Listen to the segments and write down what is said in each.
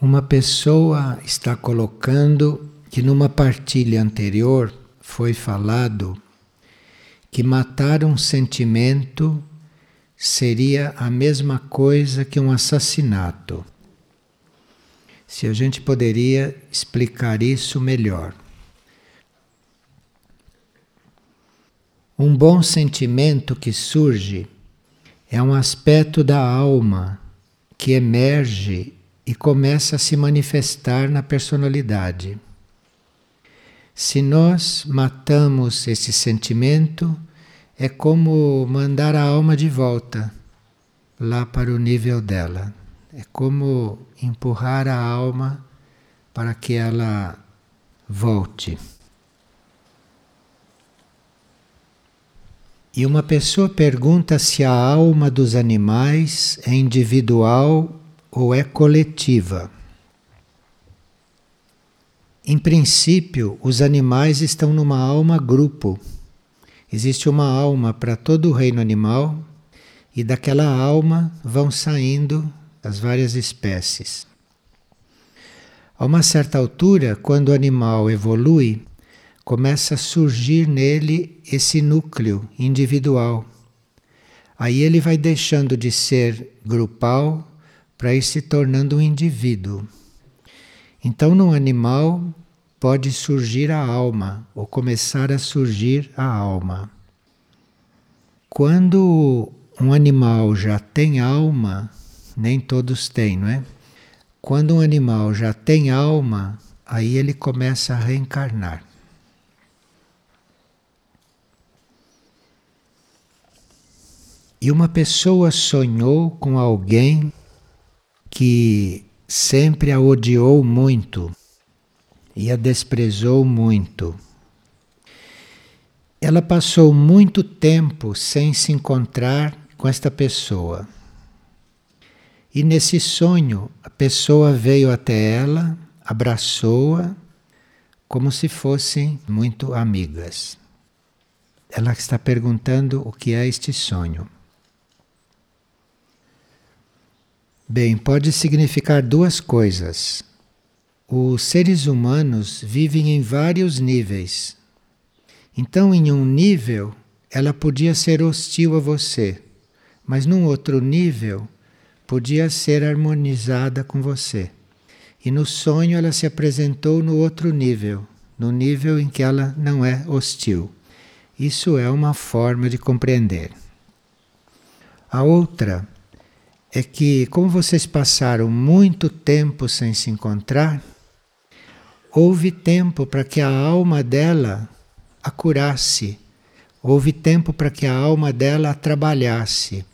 Uma pessoa está colocando que numa partilha anterior foi falado que matar um sentimento seria a mesma coisa que um assassinato. Se a gente poderia explicar isso melhor. Um bom sentimento que surge é um aspecto da alma que emerge e começa a se manifestar na personalidade. Se nós matamos esse sentimento, é como mandar a alma de volta lá para o nível dela. É como empurrar a alma para que ela volte. E uma pessoa pergunta se a alma dos animais é individual ou é coletiva. Em princípio, os animais estão numa alma grupo. Existe uma alma para todo o reino animal e daquela alma vão saindo as várias espécies. A uma certa altura, quando o animal evolui, começa a surgir nele esse núcleo individual. Aí ele vai deixando de ser grupal para ir se tornando um indivíduo. Então, no animal pode surgir a alma, ou começar a surgir a alma. Quando um animal já tem alma, nem todos têm, não é? Quando um animal já tem alma, aí ele começa a reencarnar. E uma pessoa sonhou com alguém que sempre a odiou muito e a desprezou muito. Ela passou muito tempo sem se encontrar com esta pessoa. E nesse sonho, a pessoa veio até ela, abraçou-a, como se fossem muito amigas. Ela está perguntando o que é este sonho. Bem, pode significar duas coisas. Os seres humanos vivem em vários níveis. Então, em um nível, ela podia ser hostil a você, mas num outro nível, podia ser harmonizada com você. E no sonho, ela se apresentou no outro nível, no nível em que ela não é hostil. Isso é uma forma de compreender. A outra é que, como vocês passaram muito tempo sem se encontrar, houve tempo para que a alma dela a curasse, houve tempo para que a alma dela a trabalhasse,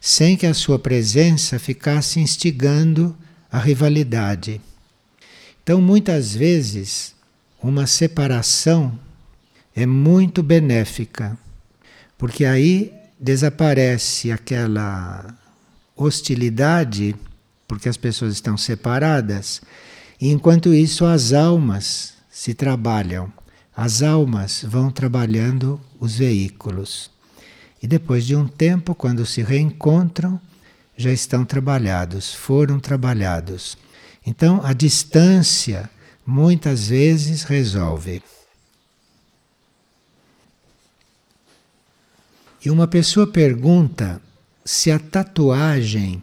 sem que a sua presença ficasse instigando a rivalidade. Então, muitas vezes, uma separação é muito benéfica, porque aí desaparece aquela hostilidade, porque as pessoas estão separadas, e enquanto isso as almas se trabalham, as almas vão trabalhando os veículos. E depois de um tempo, quando se reencontram, já estão trabalhados, foram trabalhados. Então a distância muitas vezes resolve. E uma pessoa pergunta se a tatuagem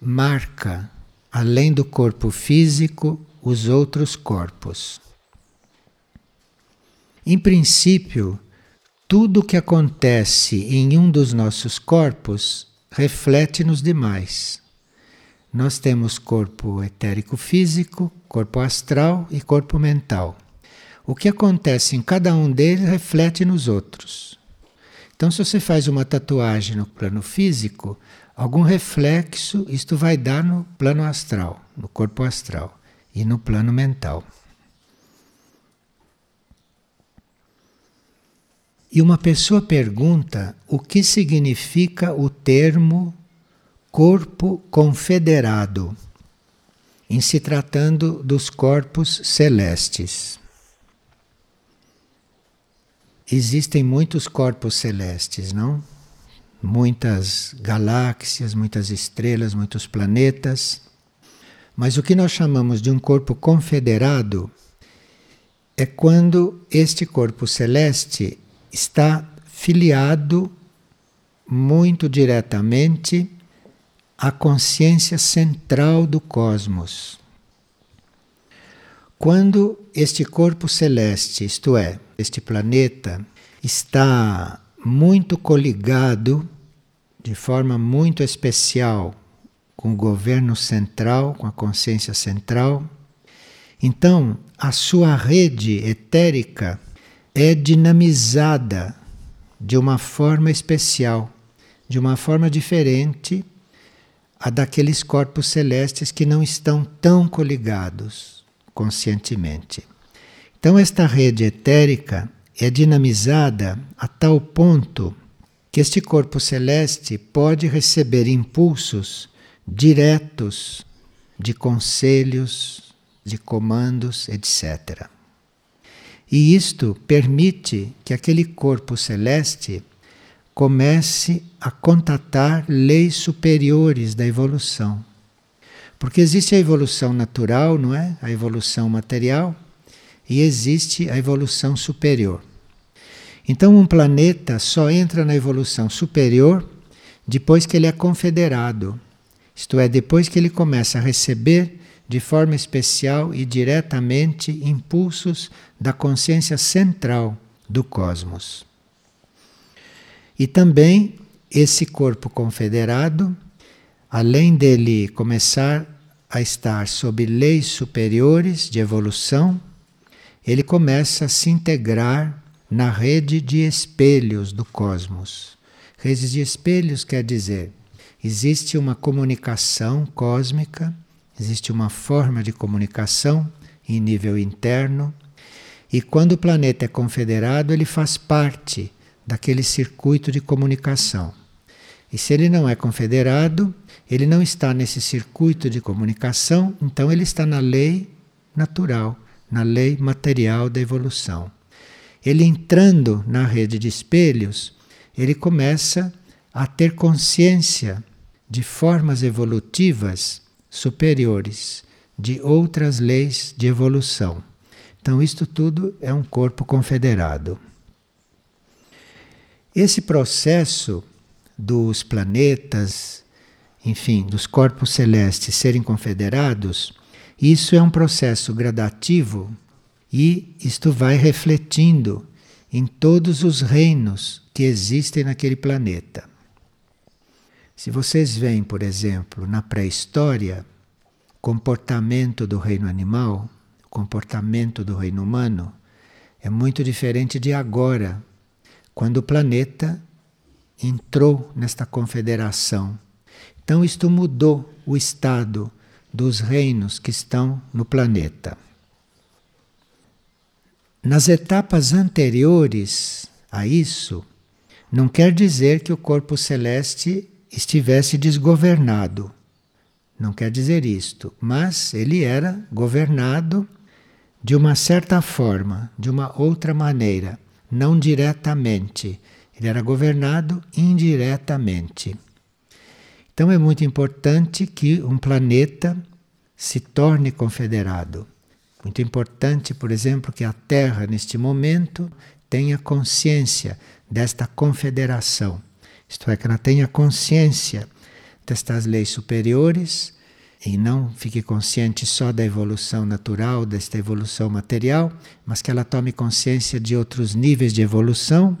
marca, além do corpo físico, os outros corpos. Em princípio, tudo que acontece em um dos nossos corpos reflete nos demais. Nós temos corpo etérico físico, corpo astral e corpo mental. O que acontece em cada um deles reflete nos outros. Então, se você faz uma tatuagem no plano físico, algum reflexo isto vai dar no plano astral, no corpo astral e no plano mental. E uma pessoa pergunta o que significa o termo corpo confederado, em se tratando dos corpos celestes. Existem muitos corpos celestes, não? Muitas galáxias, muitas estrelas, muitos planetas. Mas o que nós chamamos de um corpo confederado é quando este corpo celeste está filiado muito diretamente à consciência central do cosmos. Quando este corpo celeste, isto é, este planeta, está muito coligado de forma muito especial com o governo central, com a consciência central, então a sua rede etérica é dinamizada de uma forma especial, de uma forma diferente a daqueles corpos celestes que não estão tão coligados conscientemente. Então, esta rede etérica é dinamizada a tal ponto que este corpo celeste pode receber impulsos diretos de conselhos, de comandos, etc. E isto permite que aquele corpo celeste comece a contatar leis superiores da evolução. Porque existe a evolução natural, não é? A evolução material, e existe a evolução superior. Então, um planeta só entra na evolução superior depois que ele é confederado, isto é, depois que ele começa a receber de forma especial e diretamente impulsos da consciência central do cosmos. E também esse corpo confederado, além dele começar a estar sob leis superiores de evolução, ele começa a se integrar na rede de espelhos do cosmos. Redes de espelhos quer dizer, existe uma comunicação cósmica, existe uma forma de comunicação em nível interno, e quando o planeta é confederado, ele faz parte daquele circuito de comunicação. E se ele não é confederado, ele não está nesse circuito de comunicação, então ele está na lei natural na lei material da evolução. Ele entrando na rede de espelhos, ele começa a ter consciência de formas evolutivas superiores, de outras leis de evolução. Então, isto tudo é um corpo confederado. Esse processo dos planetas, enfim, dos corpos celestes serem confederados, isso é um processo gradativo e isto vai refletindo em todos os reinos que existem naquele planeta. Se vocês veem, por exemplo, na pré-história, comportamento do reino animal, comportamento do reino humano, é muito diferente de agora, quando o planeta entrou nesta confederação. Então, isto mudou o estado dos reinos que estão no planeta. Nas etapas anteriores a isso, não quer dizer que o corpo celeste estivesse desgovernado. Não quer dizer isto, mas ele era governado de uma certa forma, de uma outra maneira, não diretamente. Ele era governado indiretamente. Então é muito importante que um planeta se torne confederado. Muito importante, por exemplo, que a Terra, neste momento, tenha consciência desta confederação. Isto é, que ela tenha consciência destas leis superiores e não fique consciente só da evolução natural, desta evolução material, mas que ela tome consciência de outros níveis de evolução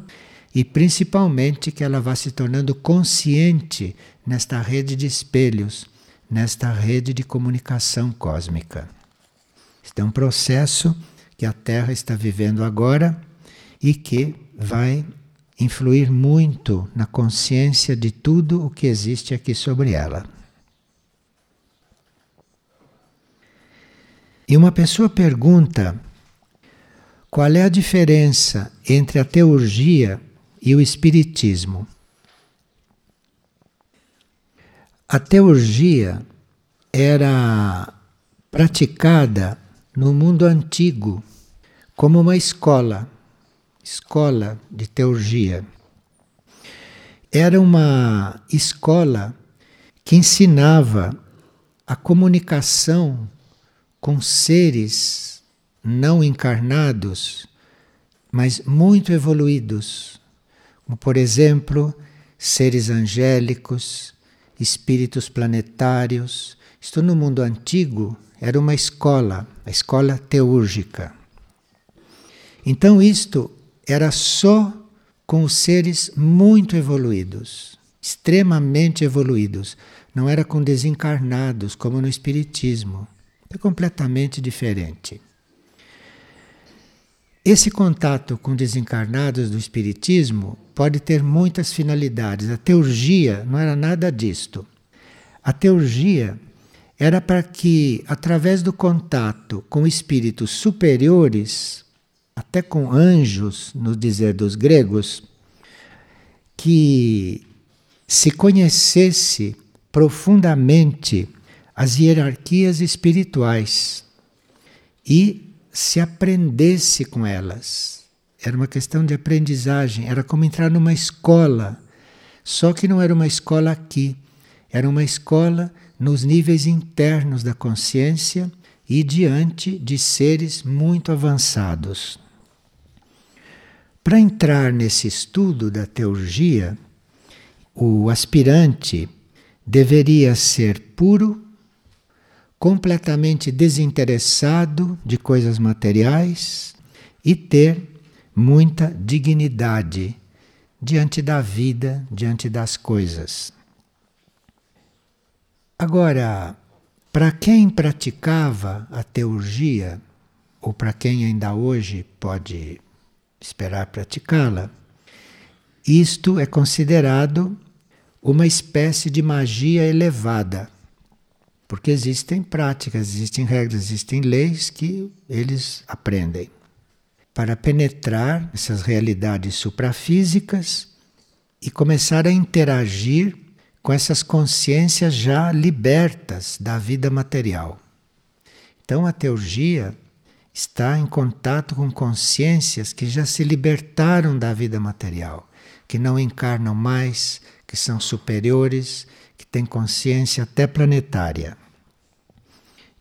e principalmente que ela vá se tornando consciente nesta rede de espelhos, nesta rede de comunicação cósmica. Este é um processo que a Terra está vivendo agora e que vai influir muito na consciência de tudo o que existe aqui sobre ela. E uma pessoa pergunta qual é a diferença entre a teurgia e o Espiritismo. A teurgia era praticada no mundo antigo como uma escola, escola de teurgia. Era uma escola que ensinava a comunicação com seres não encarnados, mas muito evoluídos, como por exemplo, seres angélicos, espíritos planetários. Isto no mundo antigo era uma escola, a escola teúrgica. Então isto era só com os seres muito evoluídos, extremamente evoluídos. Não era com desencarnados, como no Espiritismo. É completamente diferente. Esse contato com desencarnados do Espiritismo pode ter muitas finalidades. A teurgia não era nada disto. A teurgia era para que, através do contato com espíritos superiores, até com anjos, no dizer dos gregos, que se conhecesse profundamente as hierarquias espirituais e se aprendesse com elas. Era uma questão de aprendizagem, era como entrar numa escola. Só que não era uma escola aqui, era uma escola nos níveis internos da consciência e diante de seres muito avançados. Para entrar nesse estudo da teurgia, o aspirante deveria ser puro, completamente desinteressado de coisas materiais e ter muita dignidade diante da vida, diante das coisas. Agora, para quem praticava a teurgia, ou para quem ainda hoje pode esperar praticá-la, isto é considerado uma espécie de magia elevada. Porque existem práticas, existem regras, existem leis que eles aprendem. Para penetrar essas realidades suprafísicas e começar a interagir com essas consciências já libertas da vida material. Então a teurgia está em contato com consciências que já se libertaram da vida material, que não encarnam mais, que são superiores, que têm consciência até planetária.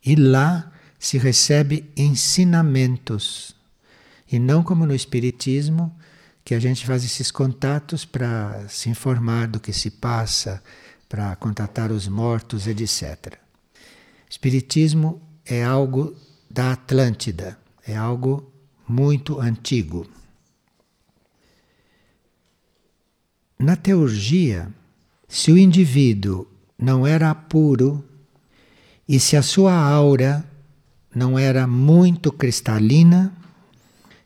E lá se recebe ensinamentos, e não como no Espiritismo, que a gente faz esses contatos para se informar do que se passa, para contatar os mortos, etc. Espiritismo é algo da Atlântida. É algo muito antigo. Na teurgia, se o indivíduo não era puro e se a sua aura não era muito cristalina,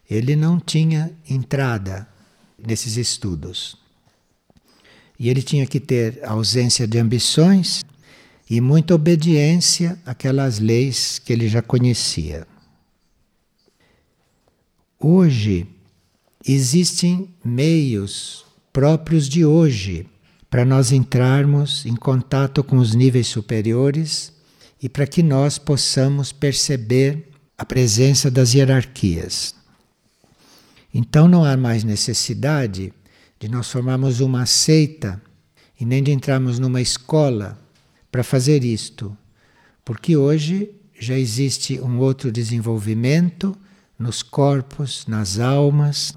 ele não tinha entrada nesses estudos. E ele tinha que ter ausência de ambições e muita obediência àquelas leis que ele já conhecia. Hoje existem meios próprios de hoje para nós entrarmos em contato com os níveis superiores e para que nós possamos perceber a presença das hierarquias. Então não há mais necessidade de nós formarmos uma seita e nem de entrarmos numa escola para fazer isto, porque hoje já existe um outro desenvolvimento nos corpos, nas almas,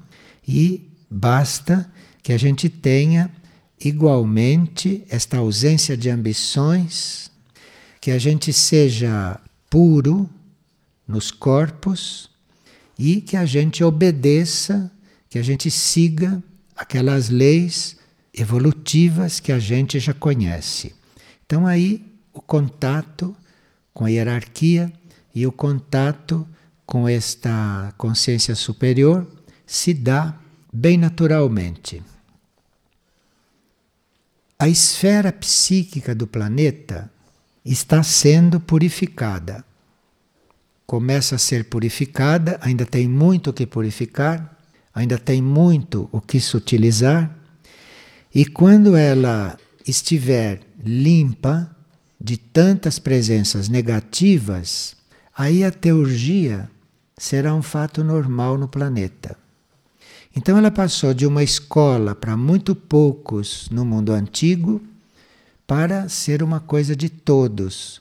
e basta que a gente tenha igualmente esta ausência de ambições, que a gente seja puro nos corpos e que a gente obedeça, que a gente siga aquelas leis evolutivas que a gente já conhece. Então aí o contato com a hierarquia e o contato com esta consciência superior se dá bem naturalmente. A esfera psíquica do planeta está sendo purificada. Começa a ser purificada, ainda tem muito o que purificar, ainda tem muito o que sutilizar, e quando ela estiver limpa de tantas presenças negativas, aí a teurgia será um fato normal no planeta. Então ela passou de uma escola para muito poucos no mundo antigo para ser uma coisa de todos,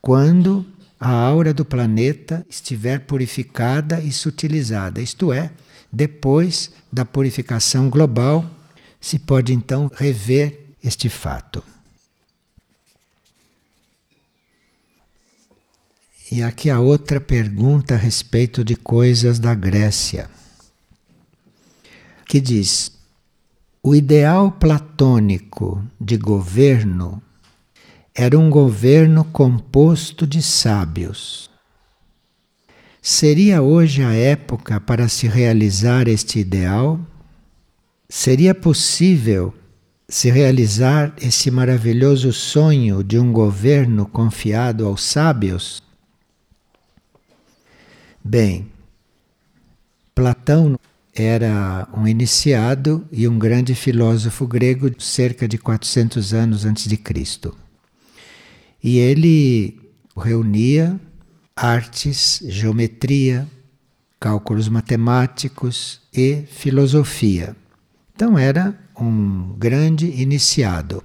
quando a aura do planeta estiver purificada e sutilizada, isto é, depois da purificação global, se pode então rever este fato. E aqui a outra pergunta a respeito de coisas da Grécia, que diz: o ideal platônico de governo era um governo composto de sábios. Seria hoje a época para se realizar este ideal? Seria possível se realizar esse maravilhoso sonho de um governo confiado aos sábios? Bem, Platão era um iniciado e um grande filósofo grego cerca de 400 anos antes de Cristo. E ele reunia artes, geometria, cálculos matemáticos e filosofia. Então era um grande iniciado.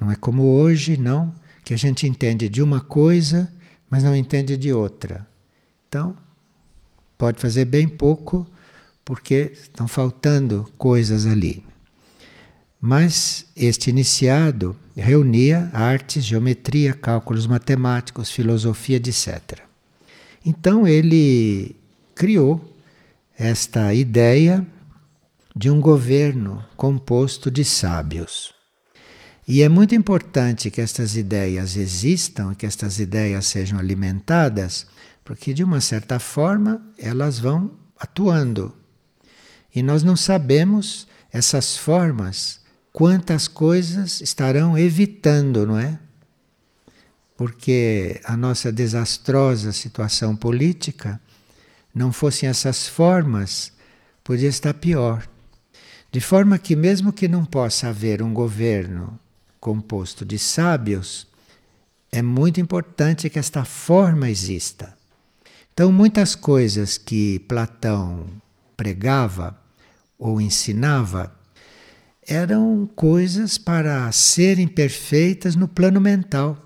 Não é como hoje, não, que a gente entende de uma coisa, mas não entende de outra. Então, pode fazer bem pouco, porque estão faltando coisas ali. Mas este iniciado reunia artes, geometria, cálculos matemáticos, filosofia, etc. Então ele criou esta ideia de um governo composto de sábios. E é muito importante que estas ideias existam, que estas ideias sejam alimentadas, porque de uma certa forma elas vão atuando. E nós não sabemos essas formas quantas coisas estarão evitando, não é? Porque a nossa desastrosa situação política não fossem essas formas, podia estar pior. De forma que, mesmo que não possa haver um governo composto de sábios, é muito importante que esta forma exista. Então, muitas coisas que Platão pregava ou ensinava eram coisas para serem perfeitas no plano mental,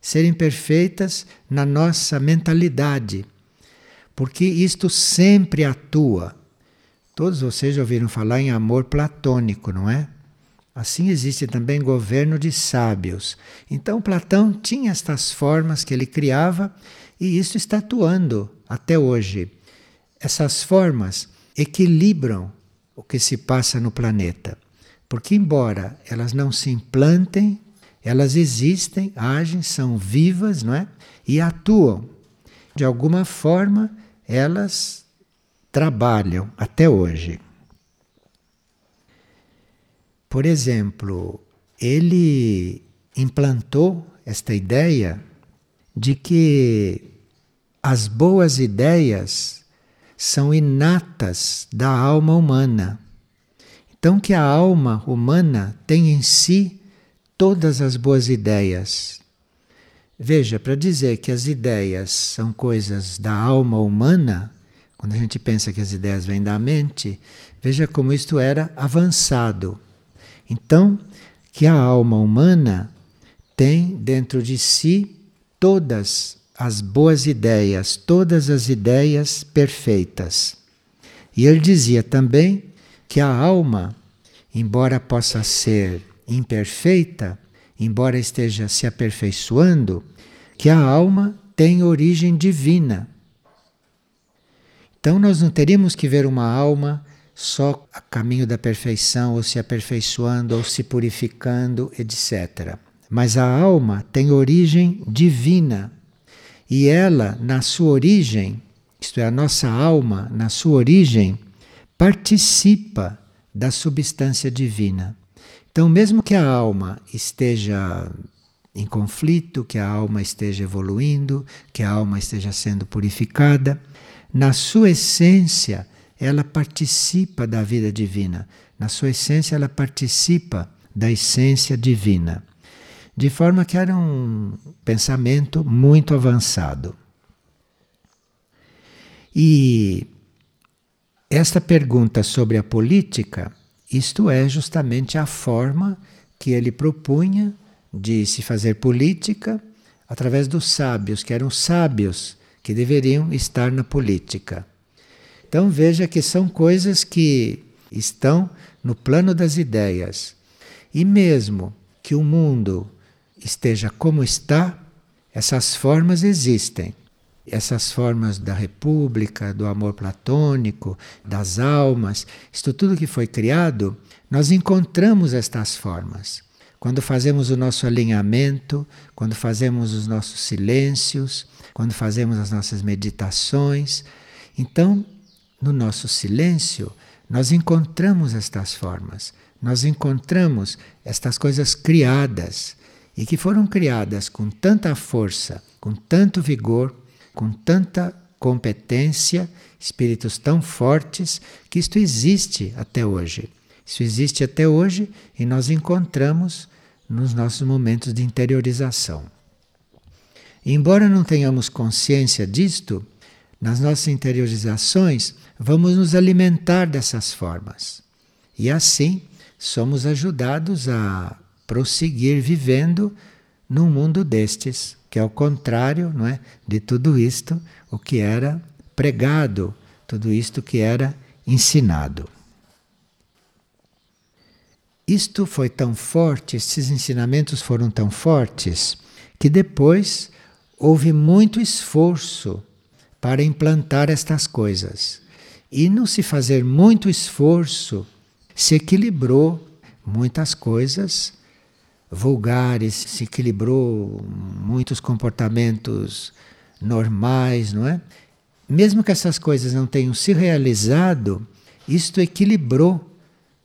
serem perfeitas na nossa mentalidade, porque isto sempre atua. Todos vocês já ouviram falar em amor platônico, não é? Assim existe também governo de sábios. Então Platão tinha estas formas que ele criava e isso está atuando até hoje. Essas formas equilibram o que se passa no planeta. Porque, embora elas não se implantem, elas existem, agem, são vivas, não é? E atuam. De alguma forma, elas trabalham até hoje. Por exemplo, ele implantou esta ideia de que as boas ideias são inatas da alma humana. Então, que a alma humana tem em si todas as boas ideias. Veja, para dizer que as ideias são coisas da alma humana, quando a gente pensa que as ideias vêm da mente, veja como isto era avançado. Então, que a alma humana tem dentro de si todas as boas ideias, todas as ideias perfeitas. E ele dizia também que a alma, embora possa ser imperfeita, embora esteja se aperfeiçoando, que a alma tem origem divina. Então nós não teríamos que ver uma alma só a caminho da perfeição, ou se aperfeiçoando, ou se purificando, etc. Mas a alma tem origem divina. E ela, na sua origem, isto é, a nossa alma, na sua origem, participa da substância divina. Então, mesmo que a alma esteja em conflito, que a alma esteja evoluindo, que a alma esteja sendo purificada, na sua essência, ela participa da vida divina. Na sua essência, ela participa da essência divina de forma que era um pensamento muito avançado. E esta pergunta sobre a política, isto é justamente a forma que ele propunha de se fazer política através dos sábios, que eram sábios que deveriam estar na política. Então veja que são coisas que estão no plano das ideias. E mesmo que o mundo esteja como está, essas formas existem. Essas formas da república, do amor platônico, das almas, isto tudo que foi criado, nós encontramos estas formas. Quando fazemos o nosso alinhamento, quando fazemos os nossos silêncios, quando fazemos as nossas meditações. Então, no nosso silêncio, nós encontramos estas formas, nós encontramos estas coisas criadas e que foram criadas com tanta força, com tanto vigor, com tanta competência, espíritos tão fortes, que isto existe até hoje. Isso existe até hoje e nós encontramos nos nossos momentos de interiorização. Embora não tenhamos consciência disto, nas nossas interiorizações vamos nos alimentar dessas formas. E assim somos ajudados a prosseguir vivendo num mundo destes, que é o contrário não é, de tudo isto, o que era pregado, tudo isto que era ensinado. Isto foi tão forte, esses ensinamentos foram tão fortes, que depois houve muito esforço para implantar estas coisas. E não se fazer muito esforço, se equilibrou muitas coisas vulgares, se equilibrou muitos comportamentos normais, não é? Mesmo que essas coisas não tenham se realizado, isto equilibrou,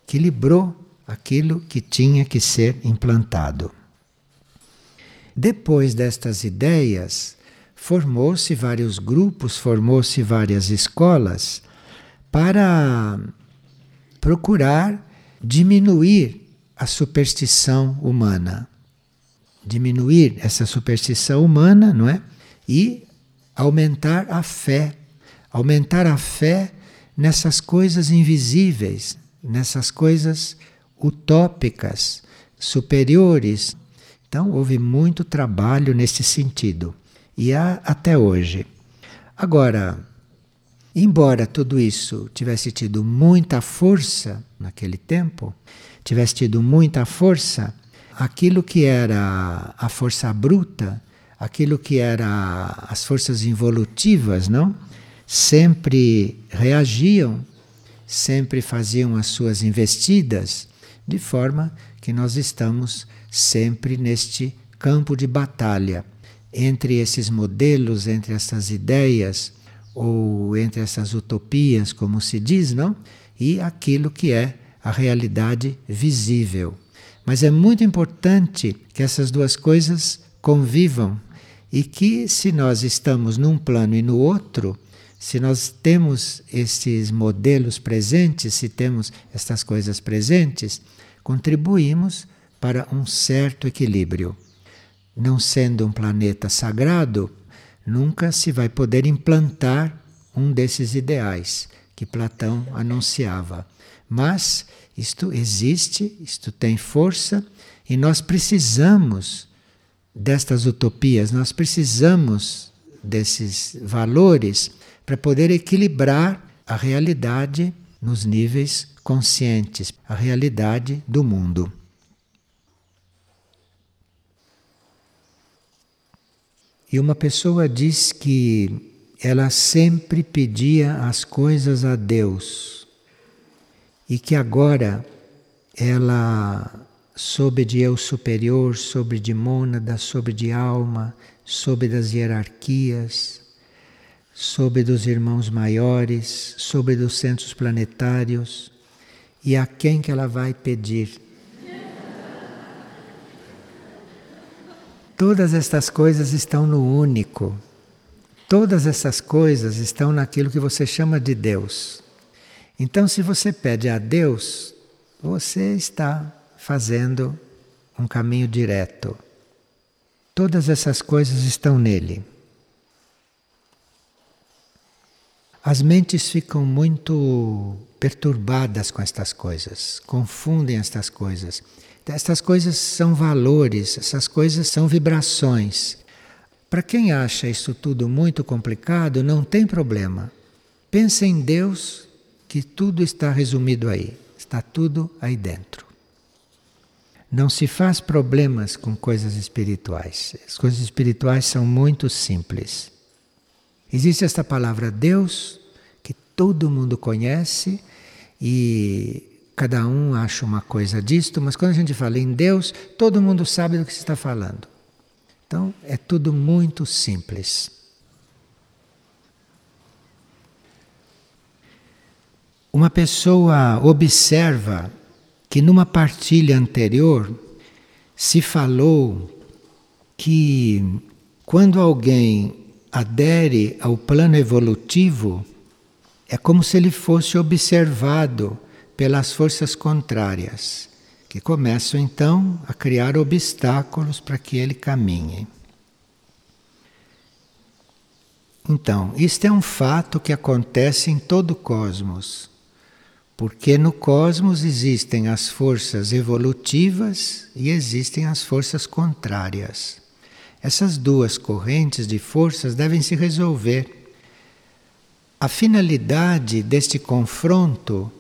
equilibrou aquilo que tinha que ser implantado. Depois destas ideias, formou-se vários grupos, formou-se várias escolas para procurar diminuir a superstição humana. Diminuir essa superstição humana, não é? E aumentar a fé. Aumentar a fé nessas coisas invisíveis, nessas coisas utópicas, superiores. Então, houve muito trabalho nesse sentido. E há até hoje. Agora, embora tudo isso tivesse tido muita força naquele tempo, tivesse tido muita força, aquilo que era a força bruta, aquilo que era as forças involutivas, não? Sempre reagiam, sempre faziam as suas investidas de forma que nós estamos sempre neste campo de batalha entre esses modelos, entre essas ideias ou entre essas utopias, como se diz, não? E aquilo que é a realidade visível. Mas é muito importante que essas duas coisas convivam e que se nós estamos num plano e no outro, se nós temos esses modelos presentes, se temos estas coisas presentes, contribuímos para um certo equilíbrio. Não sendo um planeta sagrado, nunca se vai poder implantar um desses ideais que Platão anunciava. Mas isto existe, isto tem força e nós precisamos destas utopias, nós precisamos desses valores para poder equilibrar a realidade nos níveis conscientes, a realidade do mundo. E uma pessoa diz que ela sempre pedia as coisas a Deus e que agora ela soube de eu superior, soube de mônada, soube de alma, soube das hierarquias, sobre dos irmãos maiores, sobre dos centros planetários e a quem que ela vai pedir. Todas estas coisas estão no único. Todas essas coisas estão naquilo que você chama de Deus. Então, se você pede a Deus, você está fazendo um caminho direto. Todas essas coisas estão nele. As mentes ficam muito perturbadas com estas coisas, confundem estas coisas. Estas coisas são valores, essas coisas são vibrações. Para quem acha isso tudo muito complicado, não tem problema. Pensa em Deus, que tudo está resumido aí, está tudo aí dentro. Não se faz problemas com coisas espirituais. As coisas espirituais são muito simples. Existe esta palavra Deus, que todo mundo conhece e cada um acha uma coisa disto, mas quando a gente fala em Deus, todo mundo sabe do que se está falando. Então é tudo muito simples. Uma pessoa observa que numa partilha anterior se falou que quando alguém adere ao plano evolutivo, é como se ele fosse observado pelas forças contrárias, que começam então a criar obstáculos para que ele caminhe. Então, isto é um fato que acontece em todo o cosmos. Porque no cosmos existem as forças evolutivas e existem as forças contrárias. Essas duas correntes de forças devem se resolver. A finalidade deste confronto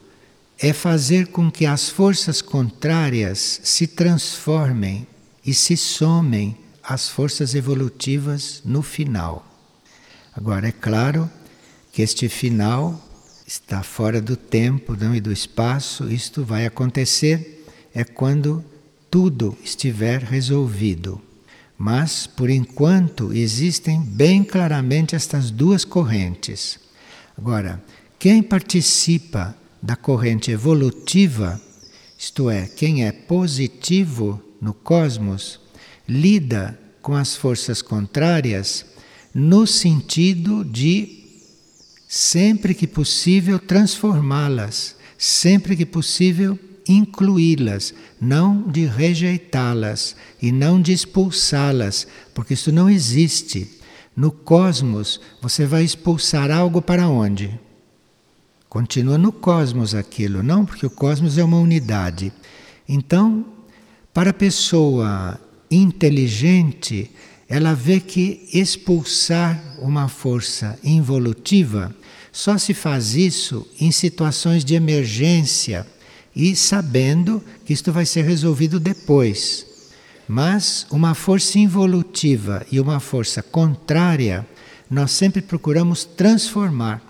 é fazer com que as forças contrárias se transformem e se somem às forças evolutivas no final. Agora, é claro que este final está fora do tempo não, e do espaço, isto vai acontecer é quando tudo estiver resolvido. Mas, por enquanto, existem bem claramente estas duas correntes. Agora, quem participa da corrente evolutiva, isto é, quem é positivo no cosmos, lida com as forças contrárias no sentido de sempre que possível transformá-las, sempre que possível incluí-las, não de rejeitá-las e não de expulsá-las, porque isso não existe. No cosmos, você vai expulsar algo para onde? Continua no cosmos aquilo, não? Porque o cosmos é uma unidade. Então, para a pessoa inteligente, ela vê que expulsar uma força involutiva só se faz isso em situações de emergência e sabendo que isto vai ser resolvido depois. Mas uma força involutiva e uma força contrária, nós sempre procuramos transformar.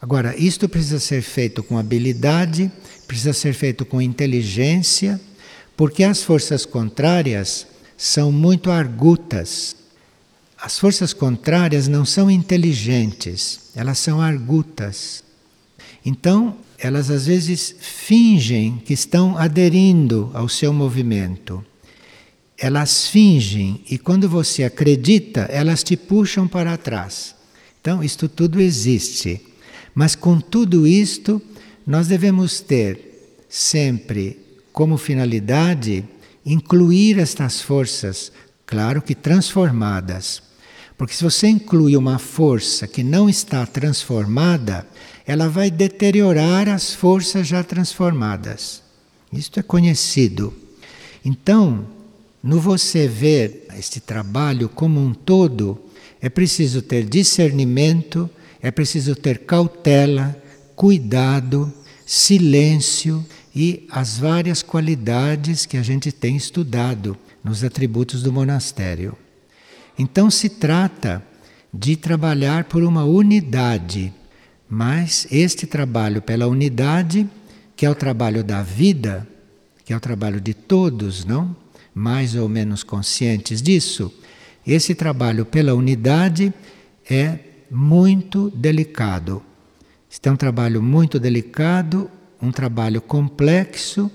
Agora, isto precisa ser feito com habilidade, precisa ser feito com inteligência, porque as forças contrárias são muito argutas. As forças contrárias não são inteligentes, elas são argutas. Então, elas às vezes fingem que estão aderindo ao seu movimento. Elas fingem e quando você acredita, elas te puxam para trás. Então, isto tudo existe. Mas com tudo isto, nós devemos ter sempre como finalidade incluir estas forças, claro que transformadas porque se você inclui uma força que não está transformada, ela vai deteriorar as forças já transformadas. Isto é conhecido. Então, no você ver este trabalho como um todo, é preciso ter discernimento, é preciso ter cautela, cuidado, silêncio e as várias qualidades que a gente tem estudado nos atributos do monastério. Então se trata de trabalhar por uma unidade, mas este trabalho pela unidade, que é o trabalho da vida, que é o trabalho de todos, não? Mais ou menos conscientes disso, esse trabalho pela unidade é muito delicado. Este é um trabalho muito delicado, um trabalho complexo,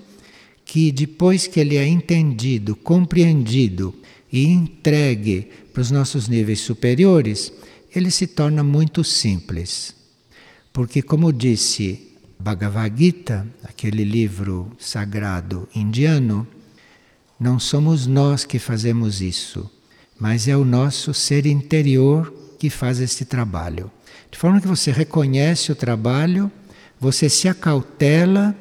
que depois que ele é entendido, compreendido e entregue para os nossos níveis superiores, ele se torna muito simples. Porque, como disse Bhagavad Gita, aquele livro sagrado indiano, não somos nós que fazemos isso, mas é o nosso ser interior que faz este trabalho. De forma que você reconhece o trabalho, você se acautela,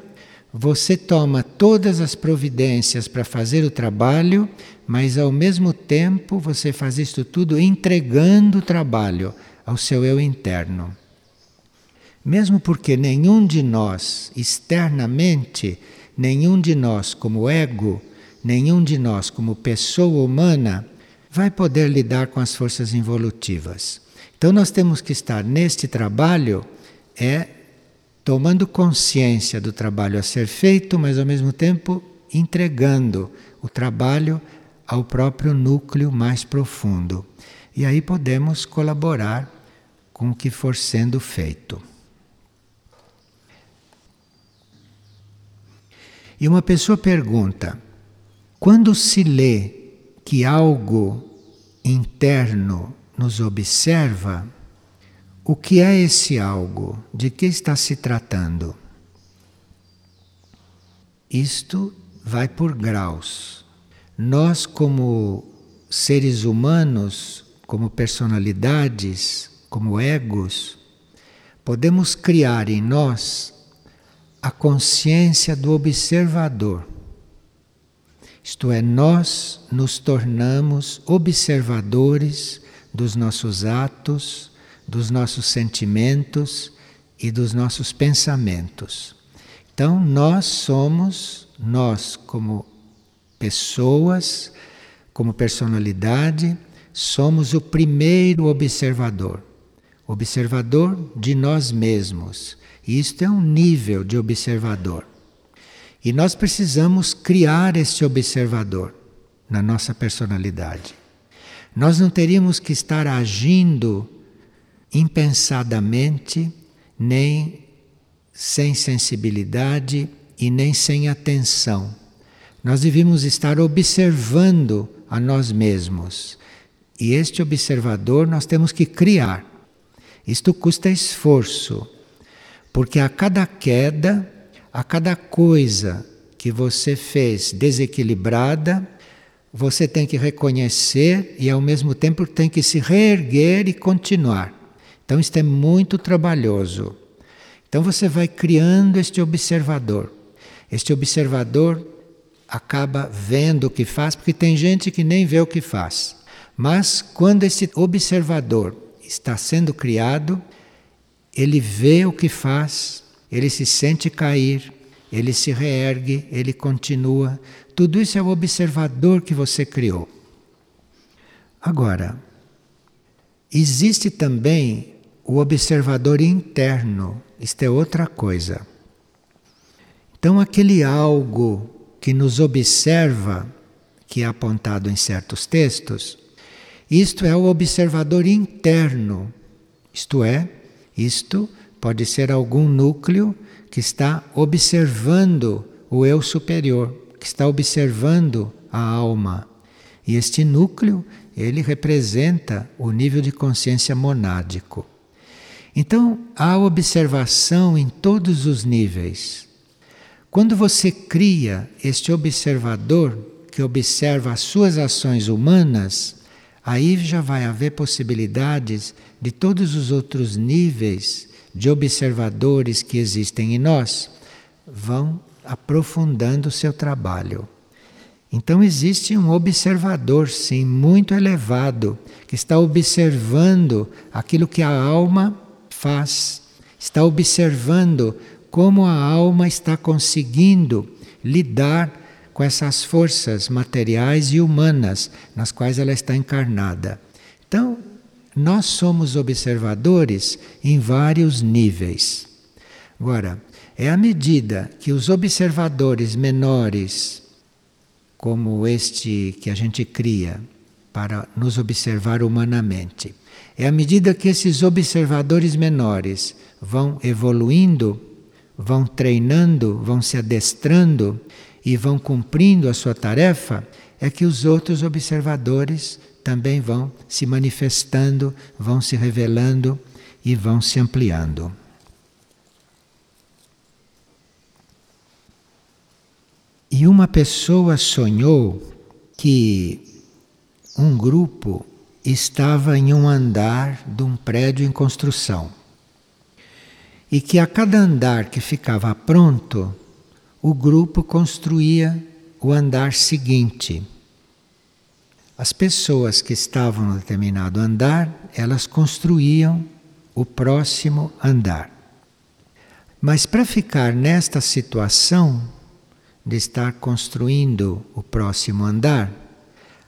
você toma todas as providências para fazer o trabalho, mas ao mesmo tempo você faz isto tudo entregando o trabalho ao seu eu interno. Mesmo porque nenhum de nós, externamente, nenhum de nós como ego, nenhum de nós como pessoa humana, vai poder lidar com as forças involutivas. Então nós temos que estar neste trabalho é tomando consciência do trabalho a ser feito, mas ao mesmo tempo entregando o trabalho ao próprio núcleo mais profundo. E aí podemos colaborar com o que for sendo feito. E uma pessoa pergunta: quando se lê que algo interno nos observa, o que é esse algo? De que está se tratando? Isto vai por graus. Nós, como seres humanos, como personalidades, como egos, podemos criar em nós a consciência do observador. Isto é, nós nos tornamos observadores dos nossos atos, dos nossos sentimentos e dos nossos pensamentos. Então, nós somos, nós como pessoas, como personalidade, somos o primeiro observador. Observador de nós mesmos isto é um nível de observador. E nós precisamos criar este observador na nossa personalidade. Nós não teríamos que estar agindo impensadamente, nem sem sensibilidade e nem sem atenção. Nós devíamos estar observando a nós mesmos. E este observador nós temos que criar. Isto custa esforço, porque a cada queda, a cada coisa que você fez desequilibrada, você tem que reconhecer e ao mesmo tempo tem que se reerguer e continuar. Então isto é muito trabalhoso. Então você vai criando este observador. Este observador acaba vendo o que faz, porque tem gente que nem vê o que faz. Mas quando esse observador está sendo criado, ele vê o que faz, ele se sente cair, ele se reergue, ele continua. Tudo isso é o observador que você criou. Agora, existe também o observador interno, isto é outra coisa. Então, aquele algo que nos observa, que é apontado em certos textos, isto é o observador interno, isto é, isto pode ser algum núcleo que está observando o eu superior, que está observando a alma. E este núcleo, ele representa o nível de consciência monádico. Então, há observação em todos os níveis. Quando você cria este observador que observa as suas ações humanas, aí já vai haver possibilidades de todos os outros níveis de observadores que existem em nós, vão aprofundando o seu trabalho. Então existe um observador, sim, muito elevado, que está observando aquilo que a alma faz, está observando como a alma está conseguindo lidar com essas forças materiais e humanas nas quais ela está encarnada. Então, nós somos observadores em vários níveis. Agora, é à medida que os observadores menores, como este que a gente cria para nos observar humanamente, é à medida que esses observadores menores vão evoluindo, vão treinando, vão se adestrando, e vão cumprindo a sua tarefa, é que os outros observadores também vão se manifestando, vão se revelando e vão se ampliando. E uma pessoa sonhou que um grupo estava em um andar de um prédio em construção. E que a cada andar que ficava pronto, o grupo construía o andar seguinte. As pessoas que estavam no determinado andar, elas construíam o próximo andar. Mas para ficar nesta situação de estar construindo o próximo andar,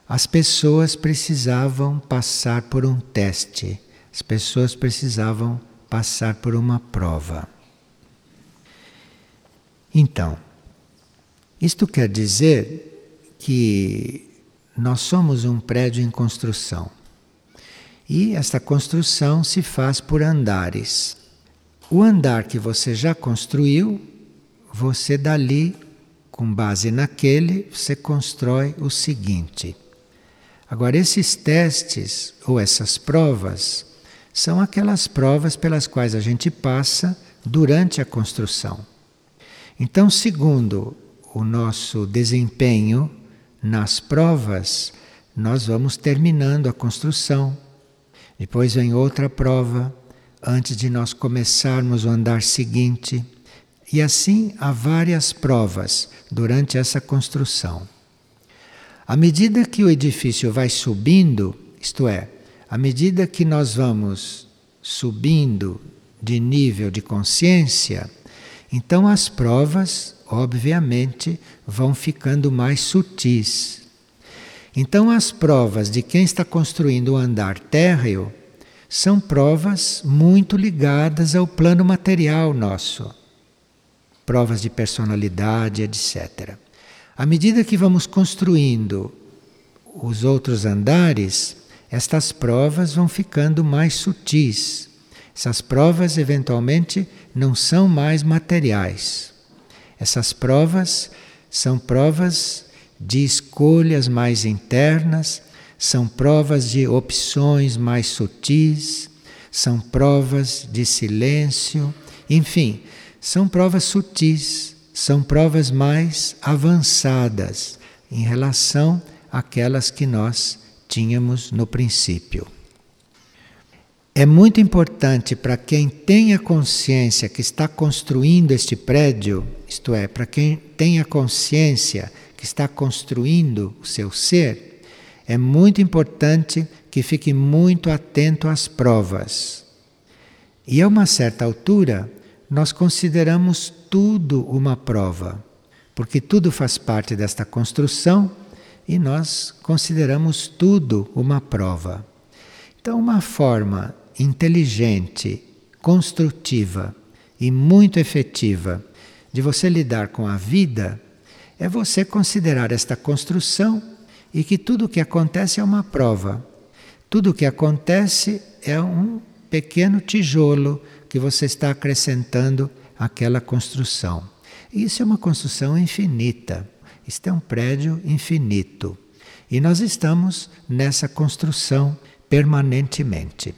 as pessoas precisavam passar por um teste, as pessoas precisavam passar por uma prova. Então, isto quer dizer que nós somos um prédio em construção. E esta construção se faz por andares. O andar que você já construiu, você dali, com base naquele, você constrói o seguinte. Agora, esses testes ou essas provas são aquelas provas pelas quais a gente passa durante a construção. Então, segundo o nosso desempenho nas provas, nós vamos terminando a construção. Depois vem outra prova, antes de nós começarmos o andar seguinte. E assim há várias provas durante essa construção. À medida que o edifício vai subindo, isto é, à medida que nós vamos subindo de nível de consciência, então as provas, obviamente, vão ficando mais sutis. Então as provas de quem está construindo o andar térreo são provas muito ligadas ao plano material nosso. Provas de personalidade, etc. À medida que vamos construindo os outros andares, estas provas vão ficando mais sutis. Essas provas, eventualmente, não são mais materiais. Essas provas são provas de escolhas mais internas, são provas de opções mais sutis, são provas de silêncio, enfim, são provas sutis, são provas mais avançadas em relação àquelas que nós tínhamos no princípio. É muito importante para quem tem a consciência que está construindo este prédio, isto é, para quem tem a consciência que está construindo o seu ser, é muito importante que fique muito atento às provas. E a uma certa altura, nós consideramos tudo uma prova, porque tudo faz parte desta construção e nós consideramos tudo uma prova. Então, uma forma inteligente, construtiva e muito efetiva de você lidar com a vida é você considerar esta construção e que tudo o que acontece é uma prova. Tudo o que acontece é um pequeno tijolo que você está acrescentando àquela construção. Isso é uma construção infinita. Isto é um prédio infinito. E nós estamos nessa construção permanentemente.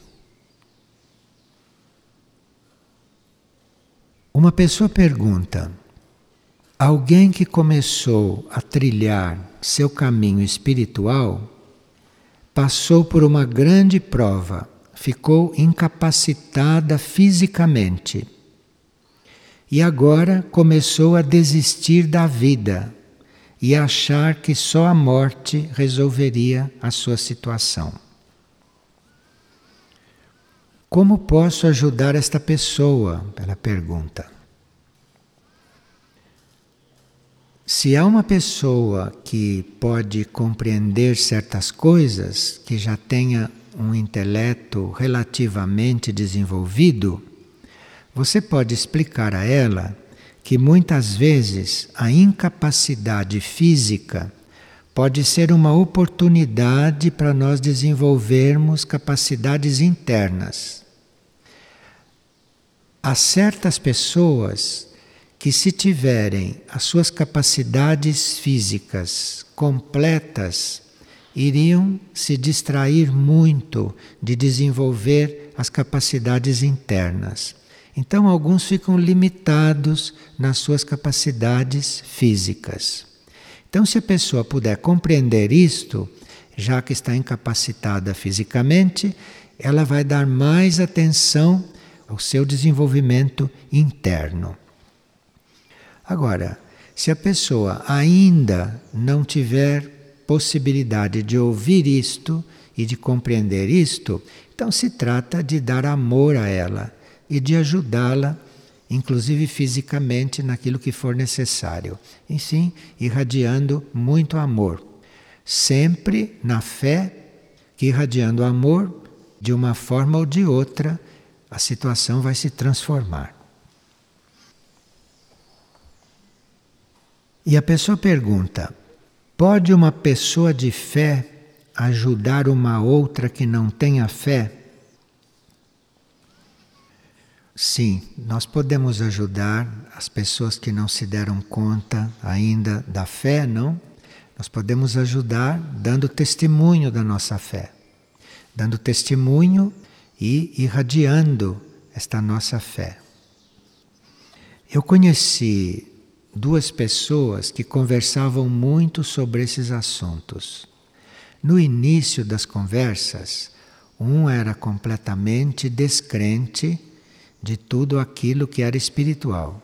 Uma pessoa pergunta: alguém que começou a trilhar seu caminho espiritual passou por uma grande prova, ficou incapacitada fisicamente e agora começou a desistir da vida e achar que só a morte resolveria a sua situação. Como posso ajudar esta pessoa? Ela pergunta. Se há uma pessoa que pode compreender certas coisas, que já tenha um intelecto relativamente desenvolvido, você pode explicar a ela que muitas vezes a incapacidade física pode ser uma oportunidade para nós desenvolvermos capacidades internas. Há certas pessoas que, se tiverem as suas capacidades físicas completas, iriam se distrair muito de desenvolver as capacidades internas. Então, alguns ficam limitados nas suas capacidades físicas. Então, se a pessoa puder compreender isto, já que está incapacitada fisicamente, ela vai dar mais atenção ao seu desenvolvimento interno. Agora, Se a pessoa ainda não tiver possibilidade de ouvir isto e de compreender isto, então se trata de dar amor a ela e de ajudá-la, inclusive fisicamente, naquilo que for necessário. E sim, irradiando muito amor. Sempre na fé que irradiando amor, de uma forma ou de outra, a situação vai se transformar. E a pessoa pergunta: pode uma pessoa de fé ajudar uma outra que não tenha fé? Sim, nós podemos ajudar as pessoas que não se deram conta ainda da fé, não? Nós podemos ajudar dando testemunho da nossa fé, dando testemunho e irradiando esta nossa fé. Eu conheci duas pessoas que conversavam muito sobre esses assuntos. No início das conversas, um era completamente descrente de tudo aquilo que era espiritual.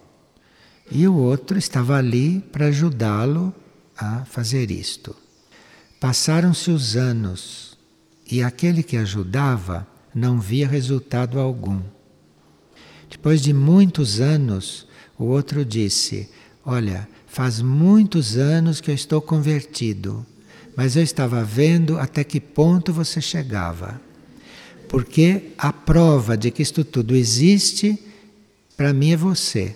E o outro estava ali para ajudá-lo a fazer isto. Passaram-se os anos e aquele que ajudava não via resultado algum. Depois de muitos anos, o outro disse: Olha, faz muitos anos que eu estou convertido, mas eu estava vendo até que ponto você chegava. Porque a prova de que isto tudo existe, para mim é você.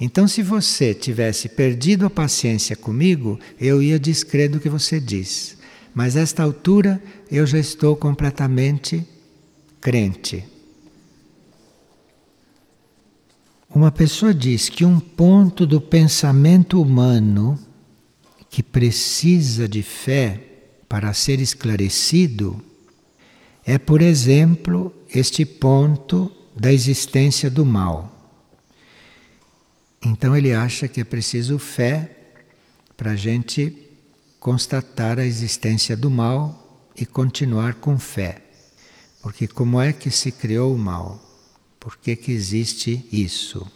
Então, se você tivesse perdido a paciência comigo, eu ia descrer do que você diz. Mas a esta altura eu já estou completamente crente. Uma pessoa diz que um ponto do pensamento humano que precisa de fé para ser esclarecido é, por exemplo, este ponto da existência do mal. Então ele acha que é preciso fé para a gente constatar a existência do mal e continuar com fé. Porque como é que se criou o mal? Por que, que existe isso?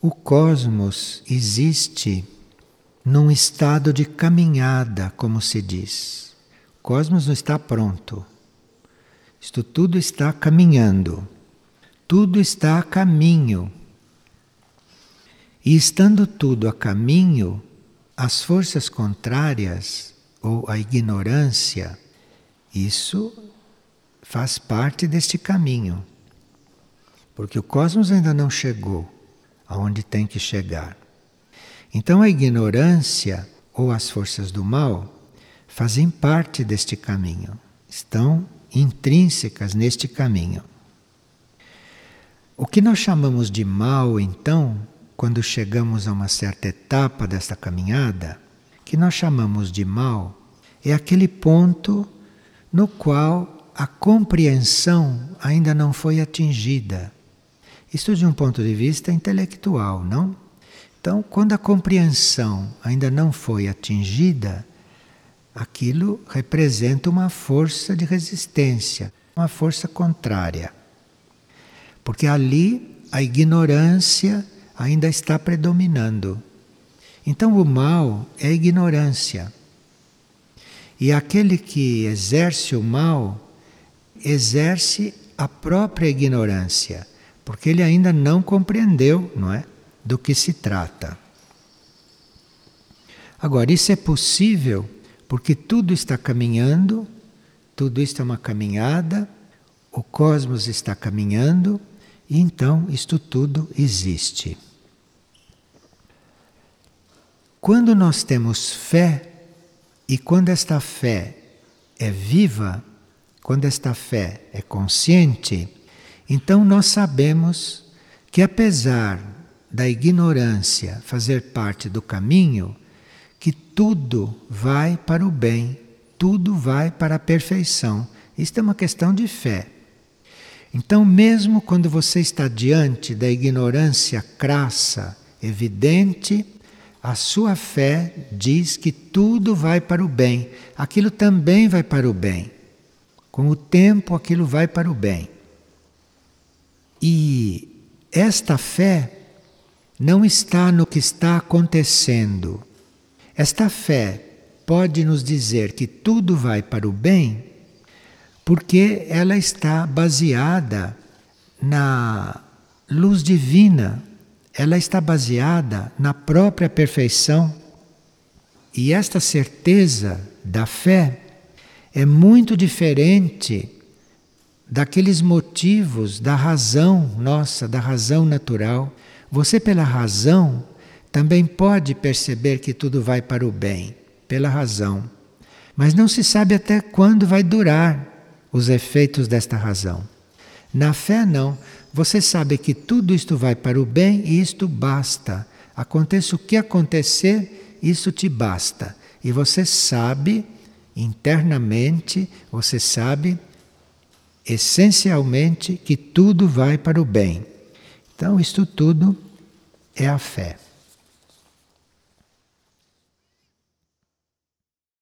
O cosmos existe num estado de caminhada, como se diz. Cosmos não está pronto. Isto tudo está caminhando. Tudo está a caminho. E estando tudo a caminho, as forças contrárias ou a ignorância, isso faz parte deste caminho. Porque o cosmos ainda não chegou aonde tem que chegar. Então a ignorância ou as forças do mal fazem parte deste caminho, estão intrínsecas neste caminho. O que nós chamamos de mal, então, quando chegamos a uma certa etapa desta caminhada, que nós chamamos de mal, é aquele ponto no qual a compreensão ainda não foi atingida. Isto de um ponto de vista intelectual, não? Então, quando a compreensão ainda não foi atingida, aquilo representa uma força de resistência, uma força contrária. Porque ali a ignorância ainda está predominando. Então, o mal é ignorância. E aquele que exerce o mal exerce a própria ignorância, porque ele ainda não compreendeu, não é, do que se trata. Agora, isso é possível porque tudo está caminhando, tudo isto é uma caminhada, o cosmos está caminhando, e então isto tudo existe. Quando nós temos fé, e quando esta fé é viva, quando esta fé é consciente, então nós sabemos que apesar da ignorância fazer parte do caminho, que tudo vai para o bem, tudo vai para a perfeição. Isto é uma questão de fé. Então, mesmo quando você está diante da ignorância crassa, evidente, a sua fé diz que tudo vai para o bem, aquilo também vai para o bem. Com o tempo aquilo vai para o bem. E esta fé não está no que está acontecendo. Esta fé pode nos dizer que tudo vai para o bem porque ela está baseada na luz divina, ela está baseada na própria perfeição. E esta certeza da fé é muito diferente daqueles motivos da razão nossa, da razão natural. Você, pela razão, também pode perceber que tudo vai para o bem, pela razão. Mas não se sabe até quando vai durar os efeitos desta razão. Na fé, não. Você sabe que tudo isto vai para o bem e isto basta. Aconteça o que acontecer, isso te basta. E você sabe, internamente, você sabe essencialmente que tudo vai para o bem. Então, isto tudo é a fé.